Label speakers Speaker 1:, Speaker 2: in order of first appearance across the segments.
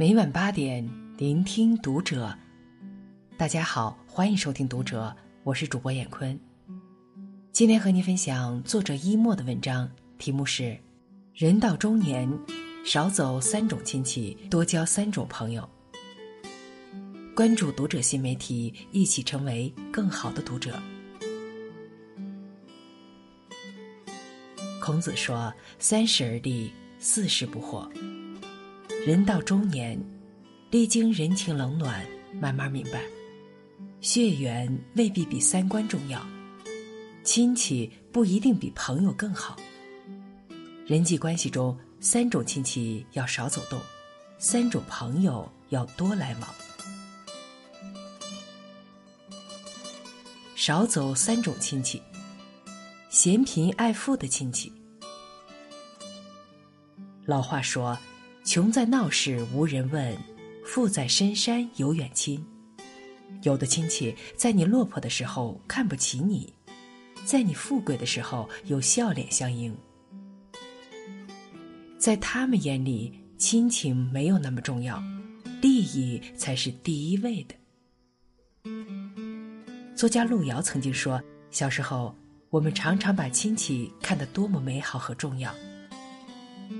Speaker 1: 每晚八点，聆听读者。大家好，欢迎收听《读者》，我是主播闫坤。今天和您分享作者一墨的文章，题目是《人到中年，少走三种亲戚，多交三种朋友》。关注《读者》新媒体，一起成为更好的读者。孔子说：“三十而立，四十不惑。”人到中年，历经人情冷暖，慢慢明白，血缘未必比三观重要，亲戚不一定比朋友更好。人际关系中，三种亲戚要少走动，三种朋友要多来往。少走三种亲戚：嫌贫爱富的亲戚。老话说。穷在闹市无人问，富在深山有远亲。有的亲戚在你落魄的时候看不起你，在你富贵的时候有笑脸相迎。在他们眼里，亲情没有那么重要，利益才是第一位的。作家路遥曾经说：“小时候，我们常常把亲戚看得多么美好和重要，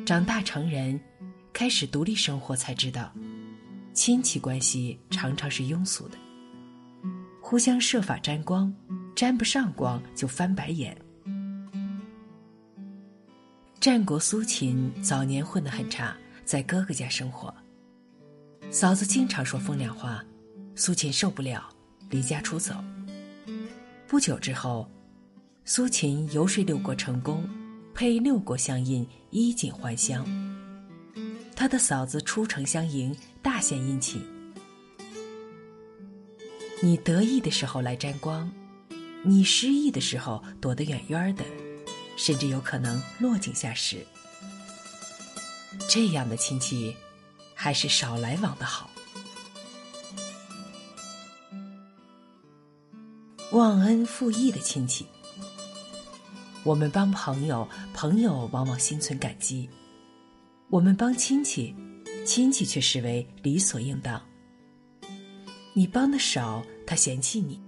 Speaker 1: 长大成人。”开始独立生活，才知道，亲戚关系常常是庸俗的，互相设法沾光，沾不上光就翻白眼。战国苏秦早年混得很差，在哥哥家生活，嫂子经常说风凉话，苏秦受不了，离家出走。不久之后，苏秦游说六国成功，配六国相印，衣锦还乡。他的嫂子出城相迎，大献殷勤。你得意的时候来沾光，你失意的时候躲得远远的，甚至有可能落井下石。这样的亲戚，还是少来往的好。忘恩负义的亲戚，我们帮朋友，朋友往往心存感激。我们帮亲戚，亲戚却视为理所应当。你帮的少，他嫌弃你；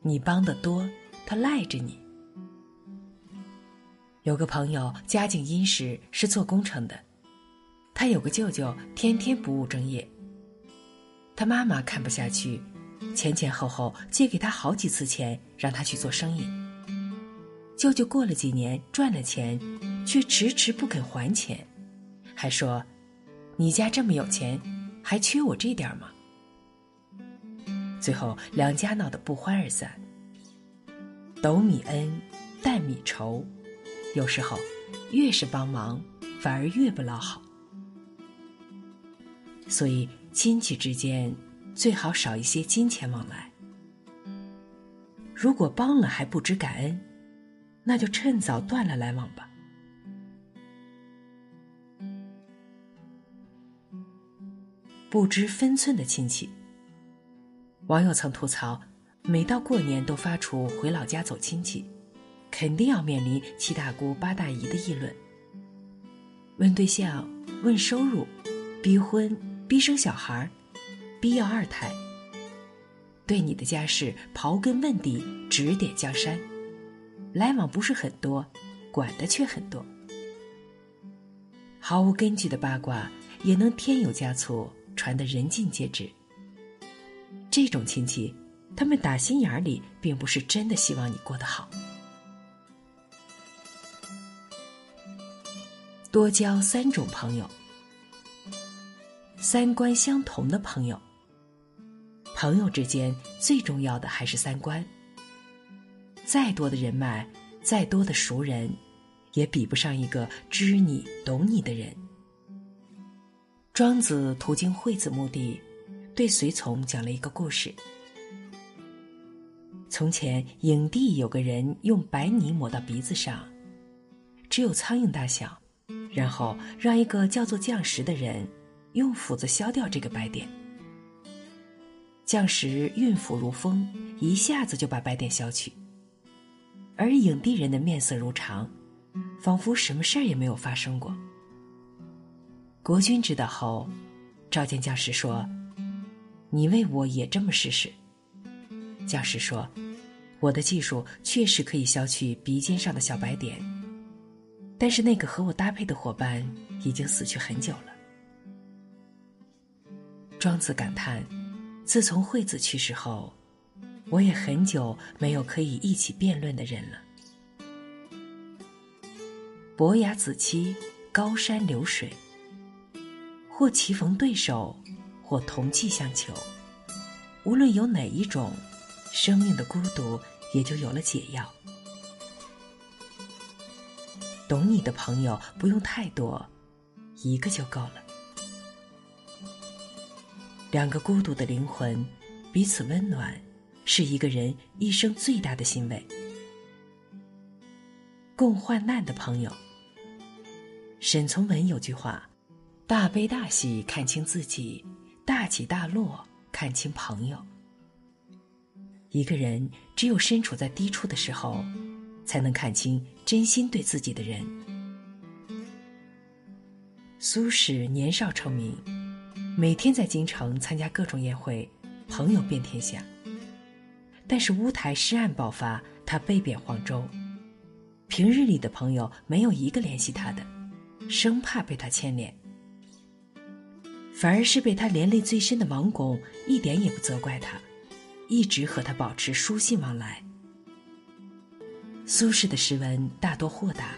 Speaker 1: 你帮的多，他赖着你。有个朋友家境殷实，是做工程的。他有个舅舅，天天不务正业。他妈妈看不下去，前前后后借给他好几次钱，让他去做生意。舅舅过了几年赚了钱，却迟迟不肯还钱。还说：“你家这么有钱，还缺我这点吗？”最后两家闹得不欢而散。斗米恩，担米仇，有时候越是帮忙，反而越不老好。所以亲戚之间最好少一些金钱往来。如果帮了还不知感恩，那就趁早断了来往吧。不知分寸的亲戚。网友曾吐槽，每到过年都发出回老家走亲戚，肯定要面临七大姑八大姨的议论。问对象，问收入，逼婚，逼生小孩，逼要二胎。对你的家事刨根问底，指点江山，来往不是很多，管的却很多。毫无根据的八卦也能添油加醋。传得人尽皆知。这种亲戚，他们打心眼里并不是真的希望你过得好。多交三种朋友：三观相同的朋友。朋友之间最重要的还是三观。再多的人脉，再多的熟人，也比不上一个知你懂你的人。庄子途经惠子墓地，对随从讲了一个故事。从前，影帝有个人用白泥抹到鼻子上，只有苍蝇大小，然后让一个叫做匠石的人用斧子削掉这个白点。匠石运斧如风，一下子就把白点削去，而影帝人的面色如常，仿佛什么事儿也没有发生过。国君知道后，召见将士说：“你为我也这么试试。”将士说：“我的技术确实可以消去鼻尖上的小白点，但是那个和我搭配的伙伴已经死去很久了。”庄子感叹：“自从惠子去世后，我也很久没有可以一起辩论的人了。”伯牙子期，高山流水。或棋逢对手，或同气相求。无论有哪一种，生命的孤独也就有了解药。懂你的朋友不用太多，一个就够了。两个孤独的灵魂，彼此温暖，是一个人一生最大的欣慰。共患难的朋友。沈从文有句话。大悲大喜看清自己，大起大落看清朋友。一个人只有身处在低处的时候，才能看清真心对自己的人。苏轼年少成名，每天在京城参加各种宴会，朋友遍天下。但是乌台诗案爆发，他被贬黄州，平日里的朋友没有一个联系他的，生怕被他牵连。反而是被他连累最深的王巩一点也不责怪他，一直和他保持书信往来。苏轼的诗文大多豁达，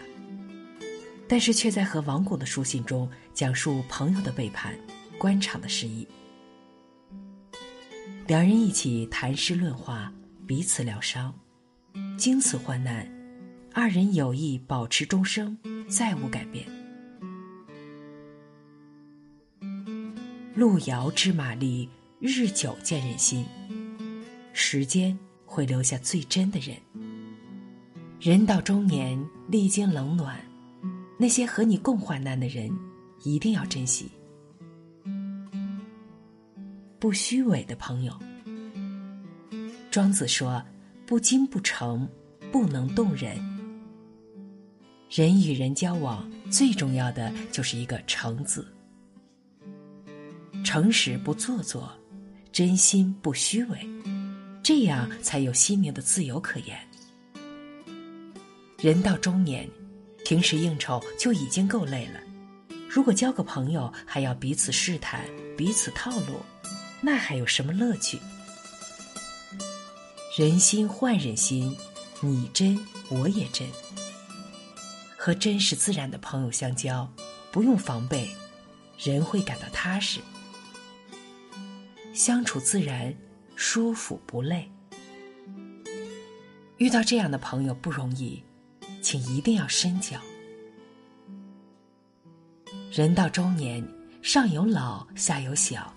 Speaker 1: 但是却在和王巩的书信中讲述朋友的背叛、官场的失意。两人一起谈诗论画，彼此疗伤，经此患难，二人友谊保持终生，再无改变。路遥知马力，日久见人心。时间会留下最真的人。人到中年，历经冷暖，那些和你共患难的人，一定要珍惜。不虚伪的朋友。庄子说：“不精不诚，不能动人。”人与人交往，最重要的就是一个“诚”字。诚实不做作，真心不虚伪，这样才有心灵的自由可言。人到中年，平时应酬就已经够累了，如果交个朋友还要彼此试探、彼此套路，那还有什么乐趣？人心换人心，你真我也真。和真实自然的朋友相交，不用防备，人会感到踏实。相处自然，舒服不累。遇到这样的朋友不容易，请一定要深交。人到中年，上有老，下有小，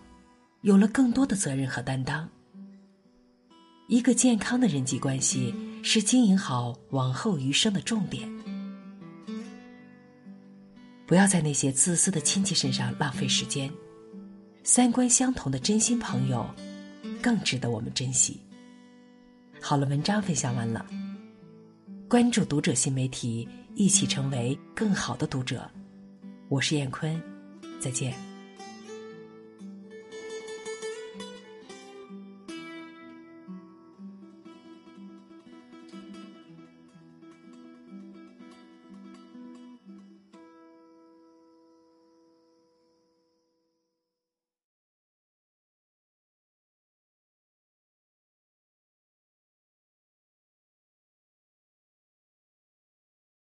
Speaker 1: 有了更多的责任和担当。一个健康的人际关系是经营好往后余生的重点。不要在那些自私的亲戚身上浪费时间。三观相同的真心朋友，更值得我们珍惜。好了，文章分享完了。关注读者新媒体，一起成为更好的读者。我是燕坤，再见。